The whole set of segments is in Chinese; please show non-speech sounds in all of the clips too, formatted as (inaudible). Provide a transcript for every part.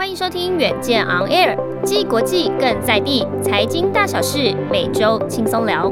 欢迎收听远见 On Air，既国际更在地，财经大小事每周轻松聊。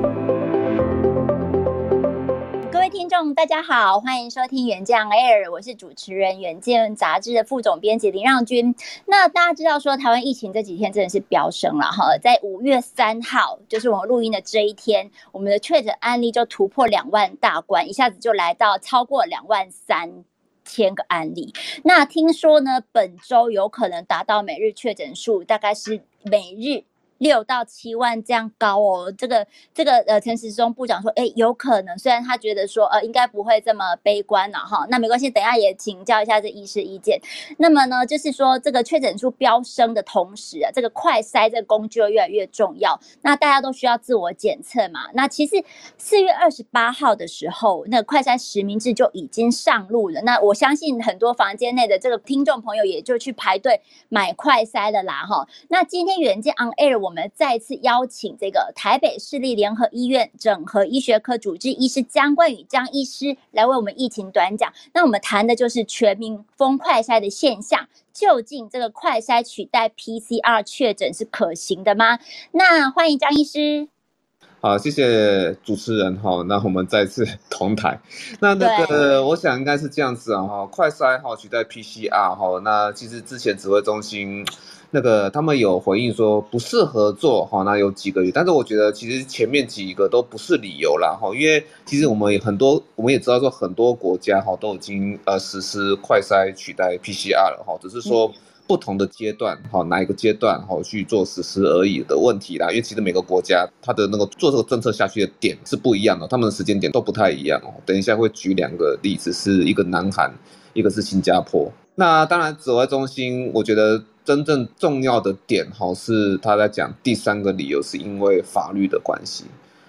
各位听众，大家好，欢迎收听远见 Air，我是主持人远见杂志的副总编辑林让君。那大家知道说，台湾疫情这几天真的是飙升了哈，在五月三号，就是我们录音的这一天，我们的确诊案例就突破两万大关，一下子就来到超过两万三千个案例，那听说呢，本周有可能达到每日确诊数，大概是每日。六到七万这样高哦，这个这个呃，陈时中部长说，哎，有可能，虽然他觉得说，呃，应该不会这么悲观了哈，那没关系，等下也请教一下这医师意见。那么呢，就是说这个确诊数飙升的同时啊，这个快筛这个工具越来越重要，那大家都需要自我检测嘛。那其实四月二十八号的时候，那快筛实名制就已经上路了。那我相信很多房间内的这个听众朋友也就去排队买快筛了啦哈。那今天远见 On Air 我。我们再次邀请这个台北市立联合医院整合医学科主治医师江冠宇江医师来为我们疫情短讲。那我们谈的就是全民封快筛的现象，究竟这个快筛取代 PCR 确诊是可行的吗？那欢迎江医师。好，谢谢主持人哈。那我们再次同台。那那个，我想应该是这样子啊哈，快筛哈取代 PCR 哈。那其实之前指挥中心。那个他们有回应说不适合做哈，那有几个月，但是我觉得其实前面几个都不是理由啦哈，因为其实我们很多我们也知道说很多国家哈都已经呃实施快筛取代 PCR 了哈，只是说不同的阶段哈哪一个阶段哈去做实施而已的问题啦，因为其实每个国家它的那个做这个政策下去的点是不一样的，他们的时间点都不太一样哦。等一下会举两个例子，是一个南韩，一个是新加坡。那当然指挥中心，我觉得。真正重要的点，哈，是他在讲第三个理由，是因为法律的关系，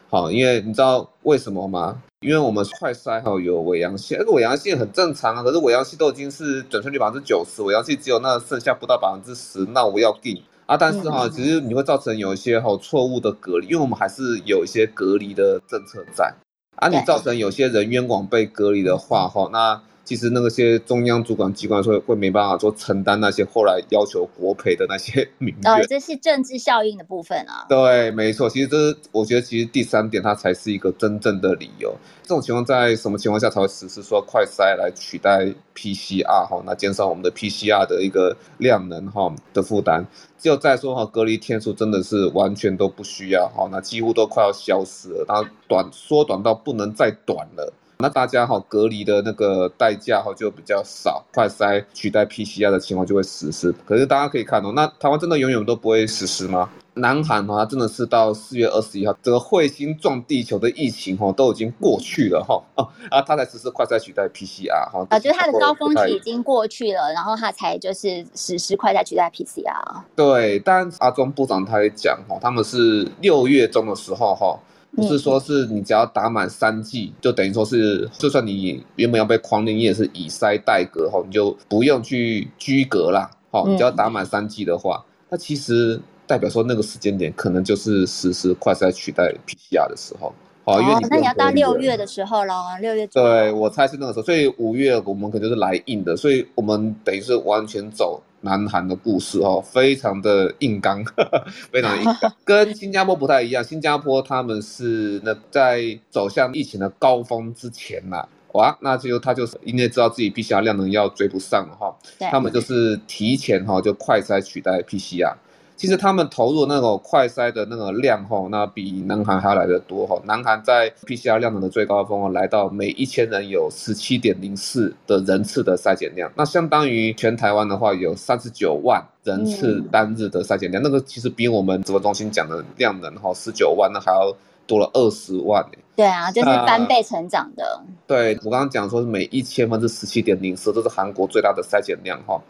好，因为你知道为什么吗？因为我们快筛哈有伪阳性，那个伪阳性很正常啊，可是伪阳性都已经是准确率百分之九十，伪阳性只有那剩下不到百分之十，那我要定啊，但是哈，其实你会造成有一些哈错误的隔离，因为我们还是有一些隔离的政策在，啊，你造成有些人冤枉被隔离的话，哈，那。其实那些中央主管机关说会没办法说承担那些后来要求国赔的那些 (laughs) 民怨，哦，这是政治效应的部分啊。对，没错。其实这是我觉得，其实第三点它才是一个真正的理由。这种情况在什么情况下才会实施说快筛来取代 PCR 哈？那减少我们的 PCR 的一个量能哈的负担。只有再说哈，隔离天数真的是完全都不需要哈，那几乎都快要消失了，它短缩短到不能再短了。那大家哈隔离的那个代价哈就比较少，快筛取代 PCR 的情况就会实施。可是大家可以看哦，那台湾真的永远都不会实施吗？南韩哈真的是到四月二十一号，这个彗星撞地球的疫情哈都已经过去了哈 (laughs) 啊，他才实施快筛取代 PCR 哈啊，就是它的高峰期已经过去了，然后他才就是实施快筛取代 PCR。对，但阿中部长他也讲哈，他们是六月中的时候哈。不是说，是你只要打满三剂，就等于说是，就算你原本要被框定，你也是以筛代隔哈，你就不用去居隔啦。好，你只要打满三剂的话，那其实代表说那个时间点可能就是实施快筛取代 PCR 的时候。好，因为你那你要到六月的时候了，六月。对，我猜是那个时候，所以五月我们可能就是来硬的，所以我们等于是完全走。南韩的故事哦，非常的硬刚，(laughs) 非常硬刚，(laughs) 跟新加坡不太一样。新加坡他们是那在走向疫情的高峰之前呐，哇，那就他就是因为知道自己 PCR 量能要追不上了哈，他们就是提前哈就快筛取代 PCR。其实他们投入那个快筛的那个量吼，那比南韩还要来得多哈。南韩在 PCR 量能的最高峰哦，来到每一千人有十七点零四的人次的筛检量，那相当于全台湾的话有三十九万人次单日的筛检量，那个其实比我们指挥中心讲的量能哈十九万那还要。多了二十万、对啊，就是翻倍成长的。对，我刚刚讲说是每一千分之十七点零四，这是韩国最大的筛检量哈。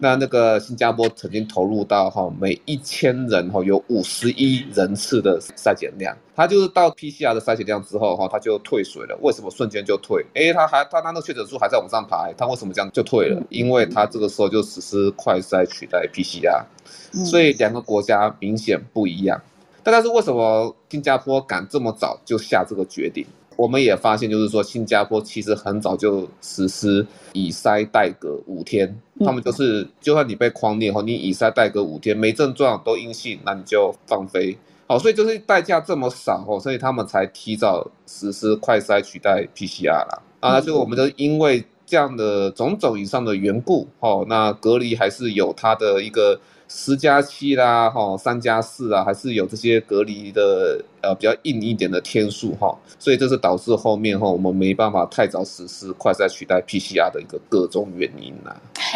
那那个新加坡曾经投入到哈每一千人哈有五十一人次的筛检量，它就是到 PCR 的筛检量之后哈，它就退水了。为什么瞬间就退？哎，它还它那个确诊数还在往上爬，它为什么这样就退了？因为它这个时候就实施快筛取代 PCR，所以两个国家明显不一样。但是为什么新加坡敢这么早就下这个决定？我们也发现，就是说新加坡其实很早就实施以筛代隔五天，他们就是就算你被框列后，你以筛代隔五天没症状都阴性，那你就放飞。好，所以就是代价这么少哦，所以他们才提早实施快筛取代 PCR 啦。啊，就我们就因为这样的种种以上的缘故，哦，那隔离还是有它的一个。十加七啦，哈，三加四啊，还是有这些隔离的，呃，比较硬一点的天数哈，所以这是导致后面哈，我们没办法太早实施快筛取代 PCR 的一个各种原因呐。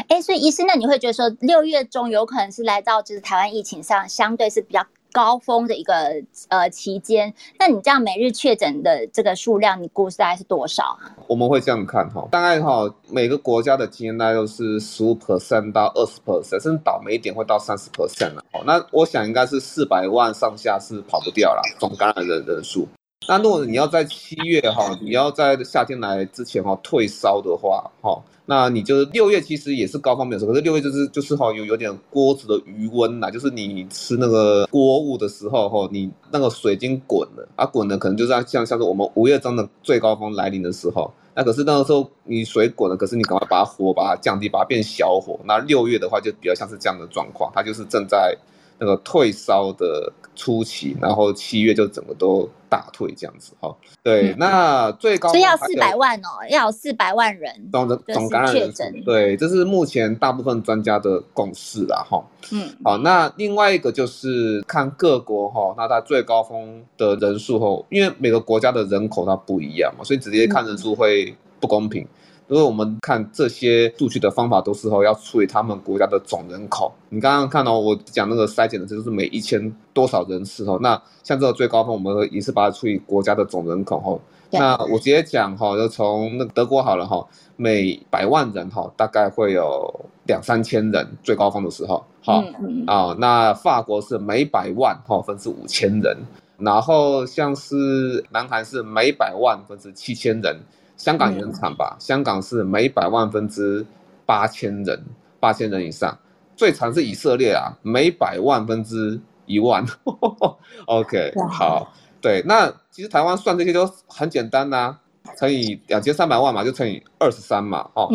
哎，所以医师，那你会觉得说六月中有可能是来到就是台湾疫情上相对是比较。高峰的一个呃期间，那你这样每日确诊的这个数量，你估是大概是多少啊？我们会这样看哈，大概哈每个国家的经验大概都是十五 percent 到二十 percent，甚至倒霉一点会到三十 percent 了。哦，那我想应该是四百万上下是跑不掉了，总感染的人数。那如果你要在七月哈，你要在夏天来之前哈退烧的话哈。那你就是六月其实也是高方面的时候，可是六月就是就是哈有有点锅子的余温呐，就是你吃那个锅物的时候哈，你那个水已经滚了啊，滚了可能就是像像是我们五月中的最高峰来临的时候，那可是那个时候你水滚了，可是你赶快把火把它降低，把它变小火。那六月的话就比较像是这样的状况，它就是正在那个退烧的初期，然后七月就整个都大退这样子哈。对，那最高所以要四百万哦，要有四百万人总总感染人数。对，这是目前大部分专家的共识啦哈。嗯，好，那另外一个就是看各国哈，那它最高峰的人数哈，因为每个国家的人口它不一样嘛，所以直接看人数会不公平。因为我们看这些数据的方法都是吼要除以他们国家的总人口。你刚刚看到我讲那个筛检的，这就是每一千多少人次吼。那像这个最高峰，我们也是把它除以国家的总人口吼。那我直接讲哈，就从那德国好了哈，每百万人哈大概会有两三千人，最高峰的时候。好啊，那法国是每百万哈分之五千人，然后像是南韩是每百万分之七千人。香港也很惨吧？香港是每百万分之八千人，八千人以上。最惨是以色列啊，每百万分之一万。(laughs) OK，好，对，那其实台湾算这些都很简单呐、啊。乘以两千三百万嘛，就乘以二十三嘛，哦，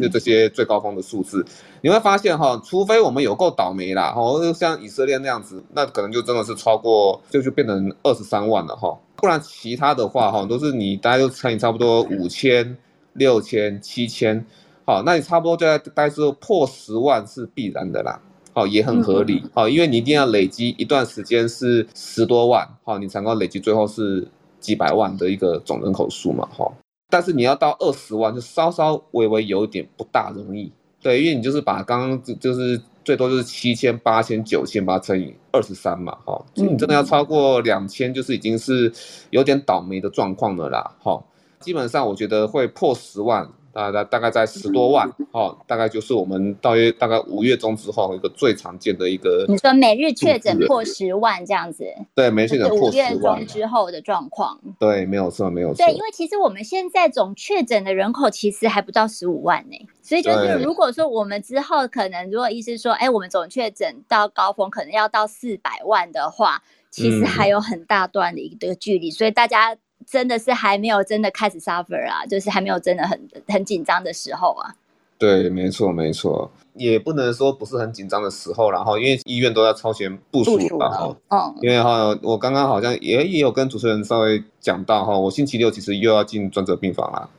就这些最高峰的数字，你会发现哈，除非我们有够倒霉啦，哦，像以色列那样子，那可能就真的是超过，就就变成二十三万了哈，不然其他的话哈，都是你大概就乘以差不多五千、六千、七千，好，那你差不多就在大概是破十万是必然的啦，好，也很合理，好，因为你一定要累积一段时间是十多万，好，你才能够累积最后是。几百万的一个总人口数嘛，哈，但是你要到二十万，就稍稍微微有一点不大容易，对，因为你就是把刚刚就是最多就是七千、八千、九千，把它乘以二十三嘛，哈，所以你真的要超过两千，就是已经是有点倒霉的状况了啦，哈，基本上我觉得会破十万。大概大概在十多万，哦，大概就是我们大约大概五月中之后一个最常见的一个。你说每日确诊破十万这样子？对，每日确诊破十万。五月中之后的状况。对，没有错，没有错。对，因为其实我们现在总确诊的人口其实还不到十五万呢，所以就是如果说我们之后可能如果意思说，哎，我们总确诊到高峰可能要到四百万的话，其实还有很大段的一个距离，嗯、所以大家。真的是还没有真的开始 suffer 啊，就是还没有真的很很紧张的时候啊。对，没错没错，也不能说不是很紧张的时候，然后因为医院都在超前部署了哈。嗯，因为哈，我刚刚好像也也有跟主持人稍微讲到哈，我星期六其实又要进专责病房了。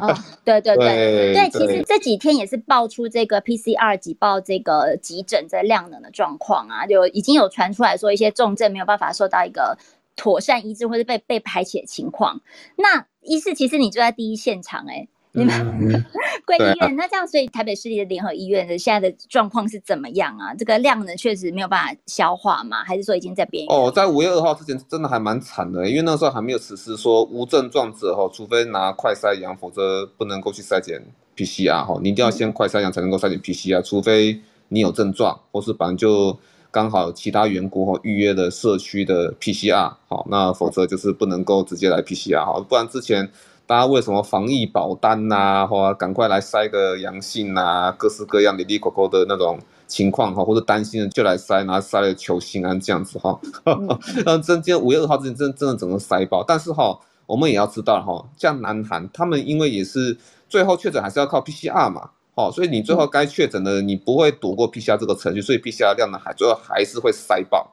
哦，对对对对，对，其实这几天也是爆出这个 PCR 挤爆这个急诊这量能的状况啊，就已经有传出来说一些重症没有办法受到一个。妥善医治或者被被排遣的情况，那医师其实你就在第一现场哎、欸，你们贵、嗯、(laughs) 医院，那这样所以台北市立的联合医院的现在的状况是怎么样啊？这个量呢确实没有办法消化吗？还是说已经在边缘？哦，在五月二号之前真的还蛮惨的，因为那时候还没有实施说无症状者哈，除非拿快筛阳，否则不能够去筛检 PCR 哈，你一定要先快筛阳才能够筛检 PCR，除非你有症状或是反正就。刚好其他员工哈预约的社区的 PCR 好，那否则就是不能够直接来 PCR 好，不然之前大家为什么防疫保单呐，或赶快来筛个阳性呐，各式各样哩哩抠抠的那种情况哈，或者担心的就来筛，然后筛了求心安这样子哈，嗯，(laughs) 真今天五月二号之前真真的整个筛爆，但是哈，我们也要知道哈，像南韩他们因为也是最后确诊还是要靠 PCR 嘛，哦，所以你最后该确诊的你不会躲过 PCR 这个程序，所以 PCR 量呢还最后还是会塞爆，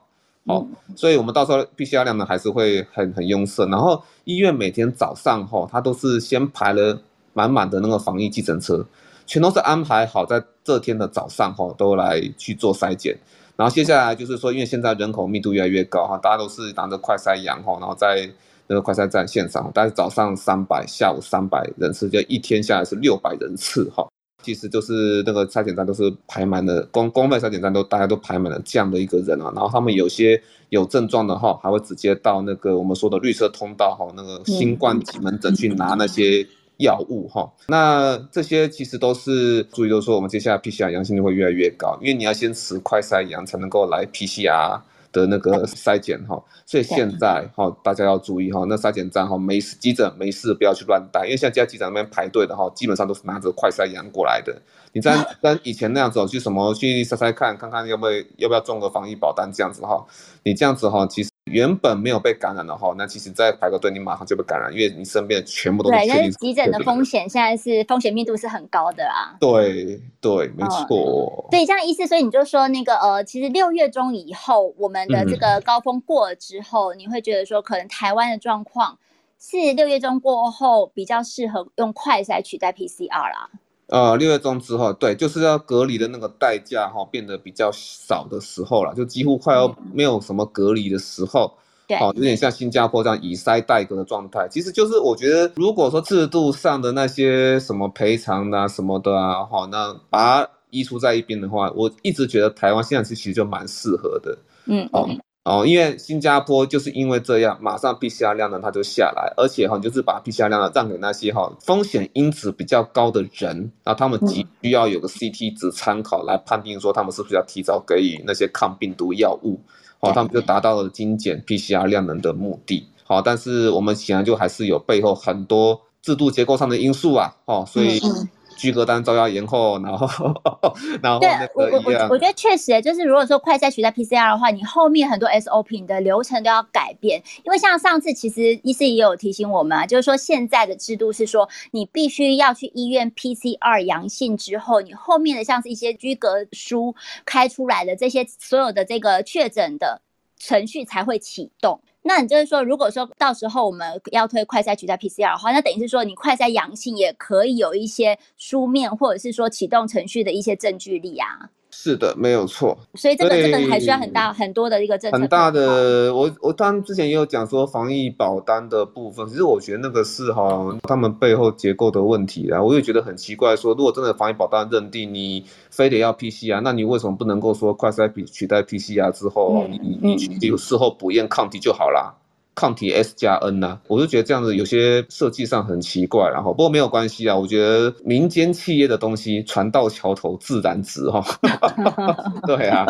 哦，所以我们到时候 PCR 量呢还是会很很拥塞，然后医院每天早上哈，他都是先排了满满的那个防疫计程车，全都是安排好在这天的早上哈都来去做筛检。然后接下来就是说，因为现在人口密度越来越高哈，大家都是拿着快筛阳哈，然后在那个快筛站线上，但是早上三百，下午三百人次，就一天下来是六百人次哈。其实就是那个筛检站都是排满了，公公费筛检站都大家都排满了这样的一个人啊。然后他们有些有症状的哈，还会直接到那个我们说的绿色通道哈，那个新冠级门诊去拿那些。药物哈，那这些其实都是注意，就是说我们接下来 PCR 阳性率会越来越高，因为你要先持快筛阳才能够来 PCR 的那个筛检哈，所以现在哈大家要注意哈，那筛检站哈没事急诊没事不要去乱带，因为现在急诊那边排队的哈，基本上都是拿着快筛阳过来的，你在跟以前那样子去什么去筛筛看看看要不要要不要中个防疫保单这样子哈，你这样子哈其实。原本没有被感染的话，那其实再排个队，你马上就被感染，因为你身边全部都。对，但是急诊的风险现在是风险密度是很高的啊。对对，没错。对，这样意思，所以你就说那个呃，其实六月中以后，我们的这个高峰过了之后，嗯、你会觉得说，可能台湾的状况是六月中过后比较适合用快筛取代 PCR 啦。呃，六月中之后，对，就是要隔离的那个代价哈、哦，变得比较少的时候了，就几乎快要没有什么隔离的时候，对、嗯，好、哦，有点像新加坡这样以筛代隔的状态。其实就是我觉得，如果说制度上的那些什么赔偿啊什么的啊，哈，那把它移除在一边的话，我一直觉得台湾现在其实就蛮适合的，嗯，哦。哦，因为新加坡就是因为这样，马上 PCR 量呢它就下来，而且哈，就是把 PCR 量呢让给那些哈风险因子比较高的人，那他们急需要有个 CT 值参考来判定说他们是不是要提早给予那些抗病毒药物，好，他们就达到了精简 PCR 量能的目的。好，但是我们显然就还是有背后很多制度结构上的因素啊，哦，所以。居格单照要延后，然后，然后对我我我我觉得确实，就是如果说快筛取代 PCR 的话，你后面很多 SOP 的流程都要改变，因为像上次其实医师也有提醒我们啊，就是说现在的制度是说，你必须要去医院 PCR 阳性之后，你后面的像是一些居格书开出来的这些所有的这个确诊的程序才会启动。那你就是说，如果说到时候我们要推快筛取代 PCR 的话，那等于是说你快筛阳性也可以有一些书面或者是说启动程序的一些证据力啊。是的，没有错。所以这个这个还需要很大很多的一个政策。很大的，我我当然之前也有讲说防疫保单的部分，其实我觉得那个是哈他们背后结构的问题啦。我也觉得很奇怪，说如果真的防疫保单认定你非得要 PCR，那你为什么不能够说快筛比取代 PCR 之后，你你你比如事后补验抗体就好啦？抗体 S 加 N 呐、啊，我就觉得这样子有些设计上很奇怪，然后不过没有关系啊，我觉得民间企业的东西船到桥头自然直哈，(laughs) (laughs) 对啊，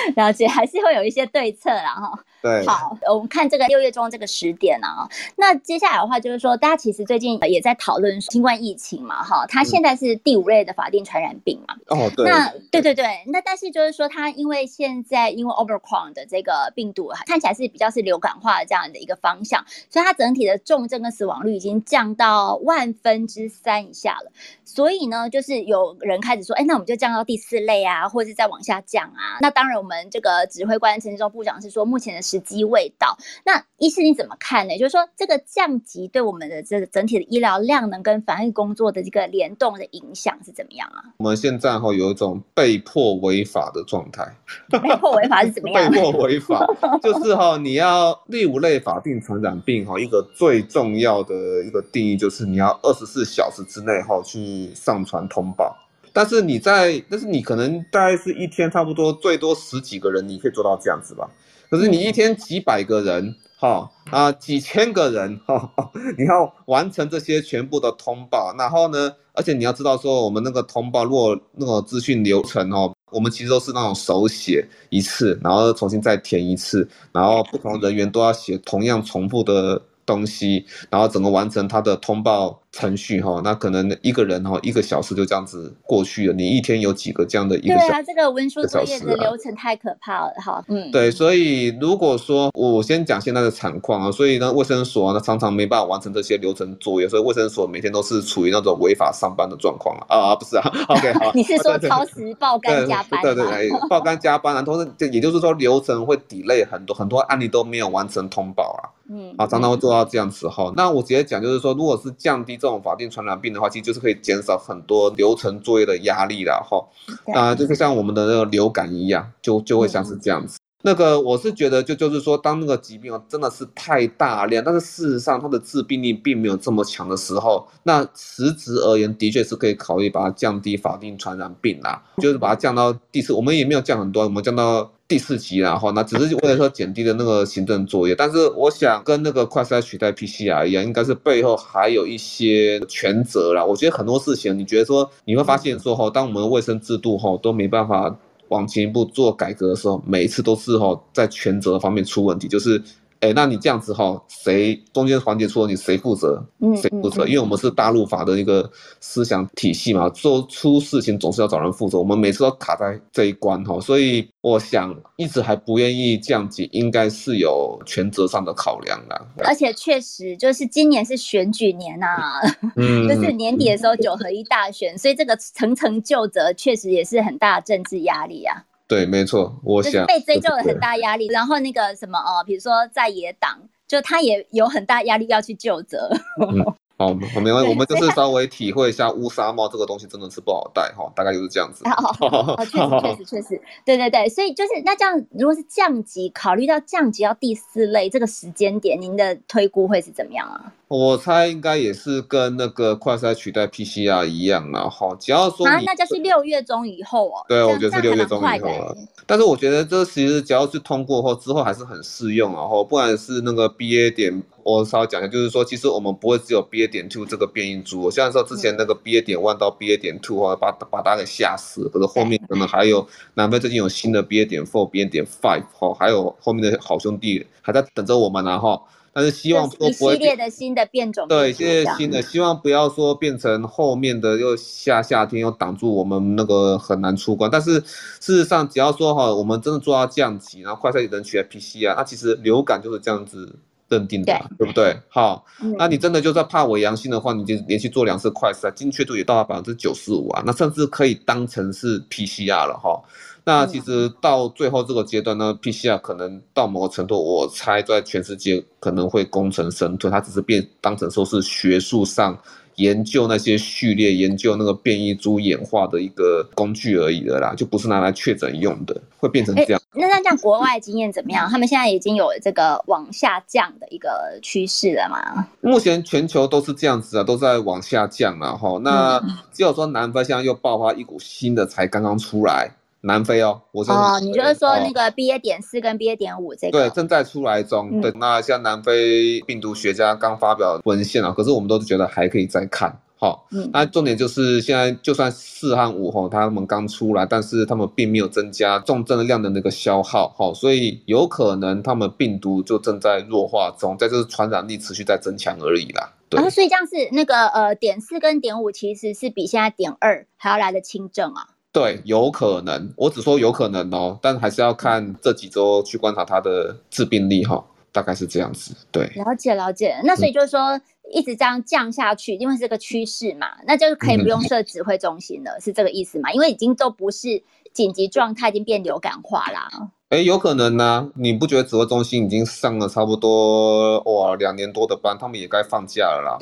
(laughs) 了解还是会有一些对策啦哈。对，好，我们看这个六月中这个时点啊，那接下来的话就是说，大家其实最近也在讨论新冠疫情嘛，哈，它现在是第五类的法定传染病嘛，哦，对，那对对对，那但是就是说，它因为现在因为 o v e r c r o n 的这个病毒看起来是比较是流感化的。这样的一个方向，所以它整体的重症跟死亡率已经降到万分之三以下了。所以呢，就是有人开始说，哎，那我们就降到第四类啊，或者是再往下降啊。那当然，我们这个指挥官陈志忠部长是说，目前的时机未到。那医师你怎么看呢？就是说，这个降级对我们的这个整体的医疗量能跟防疫工作的这个联动的影响是怎么样啊？我们现在哈有一种被迫违法的状态。被迫违法是怎么样？(laughs) 被迫违法就是哈，你要第五类法定传染病哈，一个最重要的一个定义就是你要二十四小时之内哈去上传通报。但是你在，但是你可能大概是一天差不多最多十几个人，你可以做到这样子吧？可是你一天几百个人哈啊几千个人哈，(laughs) 你要完成这些全部的通报，然后呢，而且你要知道说我们那个通报如果那个资讯流程哦。我们其实都是那种手写一次，然后重新再填一次，然后不同人员都要写同样重复的东西，然后整个完成它的通报程序哈，那可能一个人哈一个小时就这样子过去了。你一天有几个这样的一个小时？对啊，这个文书作业的流程太可怕了哈。嗯，对，所以如果说我先讲现在的惨况啊，所以呢，卫生所呢常常没办法完成这些流程作业，所以卫生所每天都是处于那种违法上班的状况啊，不是啊，(laughs) (laughs) OK 好，你是说超时爆肝加班？对对对，爆肝加班啊，同时也就是说流程会 delay 很多，很多案例都没有完成通报啊。嗯，啊，常常会做到这样子哈。那我直接讲，就是说，如果是降低这种法定传染病的话，其实就是可以减少很多流程作业的压力了哈。啊，就是像我们的那个流感一样，就就会像是这样子。那个我是觉得，就就是说，当那个疾病真的是太大量，但是事实上它的致病力并没有这么强的时候，那实质而言，的确是可以考虑把它降低法定传染病啦，就是把它降到第四，我们也没有降很多，我们降到。第四级，然后那只是为了说减低的那个行政作业，但是我想跟那个快筛取代 PCR 一样，应该是背后还有一些权责啦。我觉得很多事情，你觉得说你会发现说哈，当我们的卫生制度哈都没办法往前一步做改革的时候，每一次都是哦在权责方面出问题，就是。哎，那你这样子哈，谁中间环节出了你谁负责？嗯，谁负责？因为我们是大陆法的一个思想体系嘛，做出事情总是要找人负责，我们每次都卡在这一关哈，所以我想一直还不愿意降级，应该是有权责上的考量啦。而且确实就是今年是选举年呐、啊，嗯，(laughs) 就是年底的时候九合一大选，所以这个层层就责确实也是很大的政治压力啊。对，没错，我想被追究了很大压力，然后那个什么哦，比如说在野党，就他也有很大压力要去就责。嗯好，我 (laughs) 们没关系，我们就是 (laughs) 稍微体会一下乌纱帽这个东西真的是不好戴哈，大概就是这样子。哦，确实确实确实，对对对，所以就是那这样，如果是降级，考虑到降级到第四类这个时间点，您的推估会是怎么样啊？我猜应该也是跟那个快筛取代 PCR 一样啊，哈，只要说啊，那就是六月中以后哦。对，我觉得是六月中以后了。但是我觉得这其实只要是通过后之后还是很适用，然后不管是那个 BA 点。我稍微讲一下，就是说，其实我们不会只有 BA 点 two 这个变异株。我像说之前那个 BA 点 one 到 BA 点 two 啊，把把大家给吓死了。可是后面可能还有南非最近有新的 BA 点 four、BA 点 five 哈，还有后面的好兄弟还在等着我们呢哈。但是希望说不会一系列的新的变种，对，一系列新的，希望不要说变成后面的又下夏天又挡住我们那个很难出关。但是事实上，只要说哈，我们真的做到降级，然后快筛也能取代 PCR 啊，那其实流感就是这样子。认定的，对，对不对？好，嗯，那你真的就在怕伪阳性的话，你就连续做两次快筛，精确度也到了百分之九十五啊，那甚至可以当成是 PCR 了哈。那其实到最后这个阶段呢，PCR 可能到某个程度，我猜在全世界可能会功成身退，它只是变当成说是学术上。研究那些序列，研究那个变异株演化的一个工具而已的啦，就不是拿来确诊用的，会变成这样。欸、那那这样国外经验怎么样？他们现在已经有这个往下降的一个趋势了吗？目前全球都是这样子啊，都在往下降了哈。那只有说南非现在又爆发一股新的，才刚刚出来。南非哦，我说哦，你就是说那个 BA 点四跟 BA 点五这个对正在出来中，嗯、对，那像南非病毒学家刚发表文献啊，可是我们都是觉得还可以再看，好，嗯，那重点就是现在就算四和五哈，他们刚出来，但是他们并没有增加重症量的那个消耗，哈，所以有可能他们病毒就正在弱化中，在这传染力持续在增强而已啦，对，然后所以这样是那个呃点四跟点五其实是比现在点二还要来的轻症啊。对，有可能，我只说有可能哦，但还是要看这几周去观察它的致病力哈、哦，大概是这样子。对，了解了解。那所以就是说，嗯、一直这样降下去，因为是个趋势嘛，那就是可以不用设指挥中心了，嗯、是这个意思嘛？因为已经都不是紧急状态，已经变流感化啦。哎，有可能呢、啊。你不觉得指挥中心已经上了差不多哇两年多的班，他们也该放假了啦？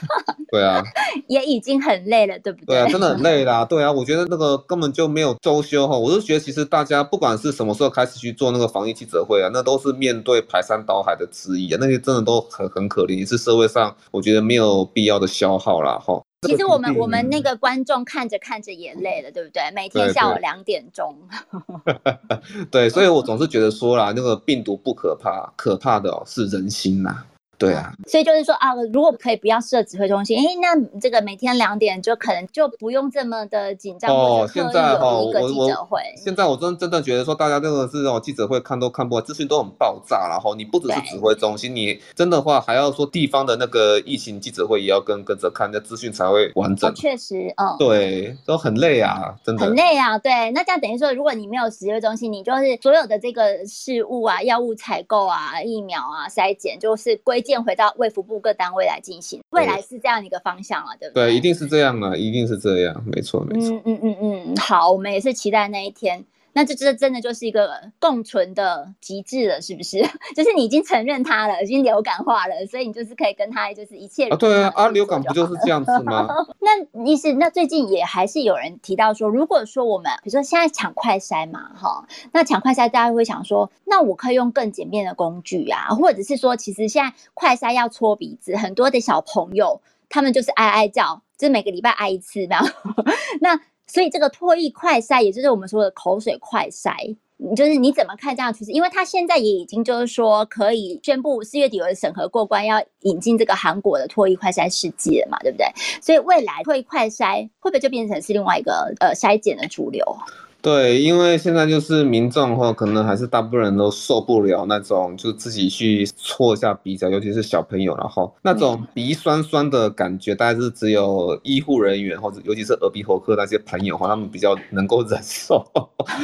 (laughs) 对啊，也已经很累了，对不对？对啊，真的很累啦。对啊，我觉得那个根本就没有周休哈。我是觉得其实大家不管是什么时候开始去做那个防疫记者会啊，那都是面对排山倒海的质疑啊，那些真的都很很可怜，也是社会上我觉得没有必要的消耗啦。哈。其实我们我们那个观众看着看着也累了，对不对？每天下午两点钟。(laughs) 对，所以我总是觉得说啦，那个病毒不可怕，可怕的哦是人心呐。对啊，所以就是说啊，如果可以不要设指挥中心，哎，那这个每天两点就可能就不用这么的紧张。哦，现在哈，一个记者会。现在我真真的觉得说，大家真的是这种记者会看都看不完，资讯都很爆炸，然后你不只是指挥中心，你真的话还要说地方的那个疫情记者会也要跟跟着看，那资讯才会完整。哦、确实，嗯，对，都很累啊，真的。很累啊，对。那这样等于说，如果你没有指挥中心，你就是所有的这个事物啊、药物采购啊、疫苗啊、筛检，就是归建回到卫福部各单位来进行。未来是这样一个方向啊，对不对？对，一定是这样啊，一定是这样，没错，没错。嗯嗯嗯嗯，好，我们也是期待那一天。那这这真的就是一个共存的极致了，是不是？(laughs) 就是你已经承认它了，已经流感化了，所以你就是可以跟它就是一切啊，对啊，啊，流感不就是这样子吗？(laughs) 那意思，那最近也还是有人提到说，如果说我们比如说现在抢快筛嘛，哈，那抢快筛大家会想说，那我可以用更简便的工具啊，或者是说，其实现在快筛要搓鼻子，很多的小朋友他们就是哀哀叫，就是每个礼拜挨一次，然后 (laughs) 那。所以这个唾液快筛，也就是我们说的口水快筛，就是你怎么看这样趋势？因为他现在也已经就是说可以宣布四月底有审核过关，要引进这个韩国的脱衣快筛试剂了嘛，对不对？所以未来脱衣快筛会不会就变成是另外一个呃筛检的主流？对，因为现在就是民众的话，可能还是大部分人都受不了那种，就自己去搓一下鼻子，尤其是小朋友，然后那种鼻酸酸的感觉，大概是只有医护人员或者尤其是耳鼻喉科那些朋友哈，他们比较能够 (laughs) 忍受。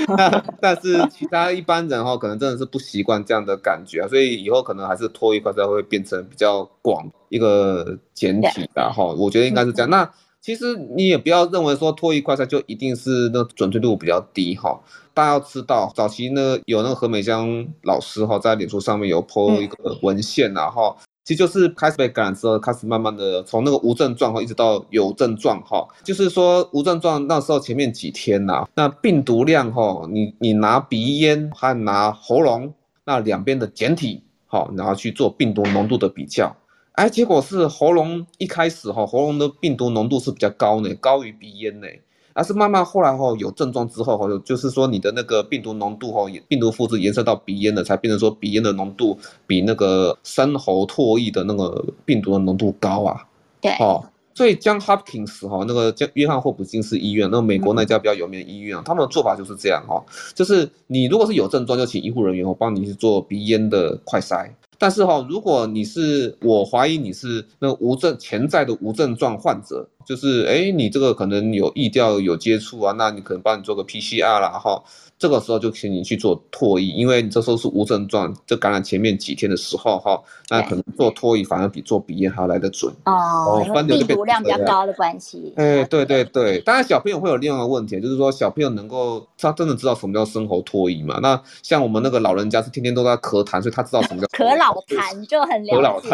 (laughs) 但是其他一般人哈，可能真的是不习惯这样的感觉啊，所以以后可能还是脱一块才会变成比较广一个简体的哈，我觉得应该是这样。那其实你也不要认为说唾液快筛就一定是那准确度比较低哈，大家要知道，早期呢有那个何美香老师哈在脸书上面有 po 一个文献然后其实就是开始被感染之后，开始慢慢的从那个无症状哈一直到有症状哈，就是说无症状那时候前面几天呐，那病毒量哈，你你拿鼻咽和拿喉咙那两边的检体好，然后去做病毒浓度的比较。哎，结果是喉咙一开始哈，喉咙的病毒浓度是比较高呢，高于鼻咽呢。而是慢慢后来哈有症状之后哈，就是说你的那个病毒浓度哈，病毒复制延伸到鼻咽了，才变成说鼻咽的浓度比那个深喉唾液的那个病毒的浓度高啊。对，哦，所以 John Hopkins 哈，那个约翰霍普金斯医院，那个美国那家比较有名的医院啊，他们的做法就是这样哈，就是你如果是有症状，就请医护人员哦帮你去做鼻咽的快筛。但是哈，如果你是我怀疑你是那无症潜在的无症状患者，就是哎，你这个可能有异调有接触啊，那你可能帮你做个 PCR 啦哈。这个时候就请你去做唾液，因为你这时候是无症状，就感染前面几天的时候哈，那可能做唾液反而比做鼻咽还要来得准哦，因为病毒量比较高的关系。哎，对对对，当然小朋友会有另外一个问题，就是说小朋友能够他真的知道什么叫生喉唾液嘛？那像我们那个老人家是天天都在咳痰，所以他知道什么叫咳老痰就很了解。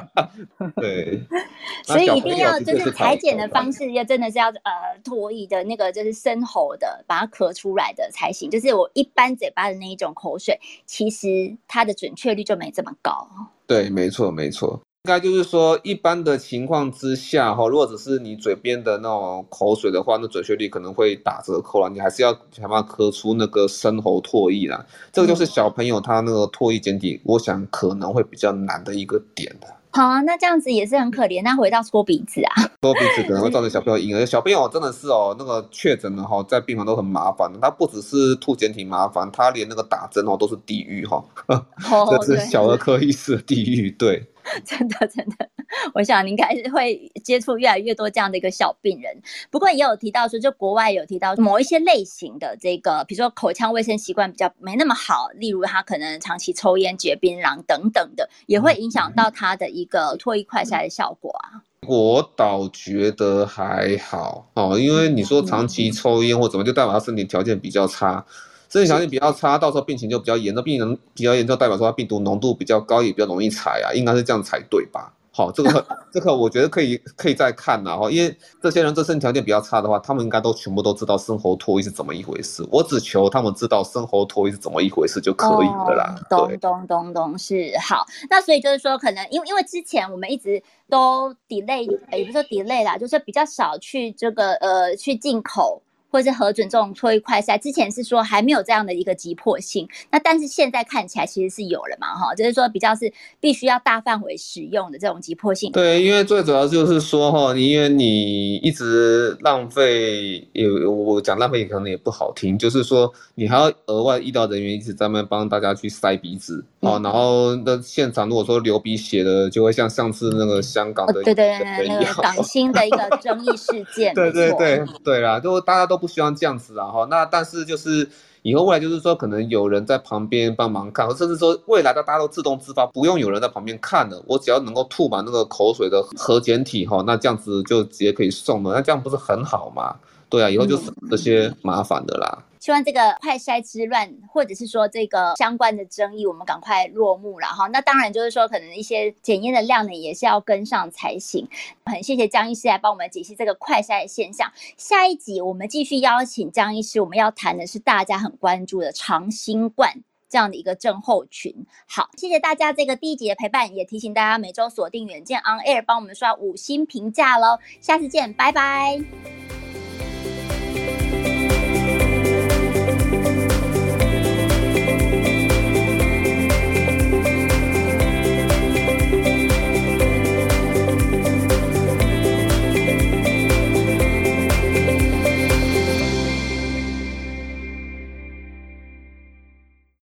(laughs) 对，(laughs) 所以一定要就是裁剪的方式要真的是要呃唾液的那个就是生喉的把它咳出来的。还行，就是我一般嘴巴的那一种口水，其实它的准确率就没这么高。对，没错，没错。应该就是说，一般的情况之下，哈，如果只是你嘴边的那种口水的话，那准确率可能会打折扣了。你还是要想办法咳出那个深喉唾液啦。这个就是小朋友他那个唾液检体，我想可能会比较难的一个点的。好啊，那这样子也是很可怜。那回到搓鼻子啊，(laughs) 搓鼻子可能会造成小朋友婴儿。小朋友真的是哦，那个确诊了哈，在病房都很麻烦。他不只是吐检体麻烦，他连那个打针哦都是地狱哈。(laughs) 哦，这是小儿科医师的地狱，对。真 (laughs) 的真的，(laughs) 我想你应该是会接触越来越多这样的一个小病人。不过也有提到说，就国外有提到某一些类型的这个，比如说口腔卫生习惯比较没那么好，例如他可能长期抽烟、嚼槟榔等等的，也会影响到他的一个唾液快筛的效果啊。我倒觉得还好哦，因为你说长期抽烟或怎么，就代表他身体条件比较差。身体条件比较差，到时候病情就比较严重，病人比较严重，代表说他病毒浓度比较高，也比较容易采啊，应该是这样才对吧？好，这个这个我觉得可以可以再看呐哈，因为这些人自身条件比较差的话，他们应该都全部都知道生活脱衣是怎么一回事。我只求他们知道生活脱衣是怎么一回事就可以了啦。咚咚咚咚是好，那所以就是说，可能因为因为之前我们一直都 delay，也不是说 delay 啦，就是比较少去这个呃去进口。或者是核准这种唾液快筛，之前是说还没有这样的一个急迫性，那但是现在看起来其实是有了嘛，哈，就是说比较是必须要大范围使用的这种急迫性。对，因为最主要就是说哈，因为你一直浪费，有我讲浪费可能也不好听，就是说你还要额外医疗人员一直在那帮大家去塞鼻子，哦、嗯，然后那现场如果说流鼻血的，就会像上次那个香港的、哦、对对对那个港星的一个争议事件，(laughs) 对对对对啦，就大家都。不希望这样子啊哈，那但是就是以后未来就是说，可能有人在旁边帮忙看，或甚至说未来的大家都自动自发，不用有人在旁边看了，我只要能够吐满那个口水的核检体哈，那这样子就直接可以送了，那这样不是很好吗？对啊，以后就省这些麻烦的啦。希望这个快筛之乱，或者是说这个相关的争议，我们赶快落幕了哈。那当然就是说，可能一些检验的量呢，也是要跟上才行。很谢谢江医师来帮我们解析这个快筛的现象。下一集我们继续邀请江医师，我们要谈的是大家很关注的长新冠这样的一个症候群。好，谢谢大家这个第一集的陪伴，也提醒大家每周锁定远见 On Air，帮我们刷五星评价喽。下次见，拜拜。